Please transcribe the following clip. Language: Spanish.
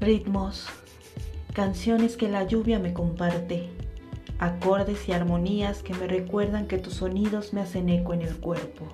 Ritmos, canciones que la lluvia me comparte, acordes y armonías que me recuerdan que tus sonidos me hacen eco en el cuerpo.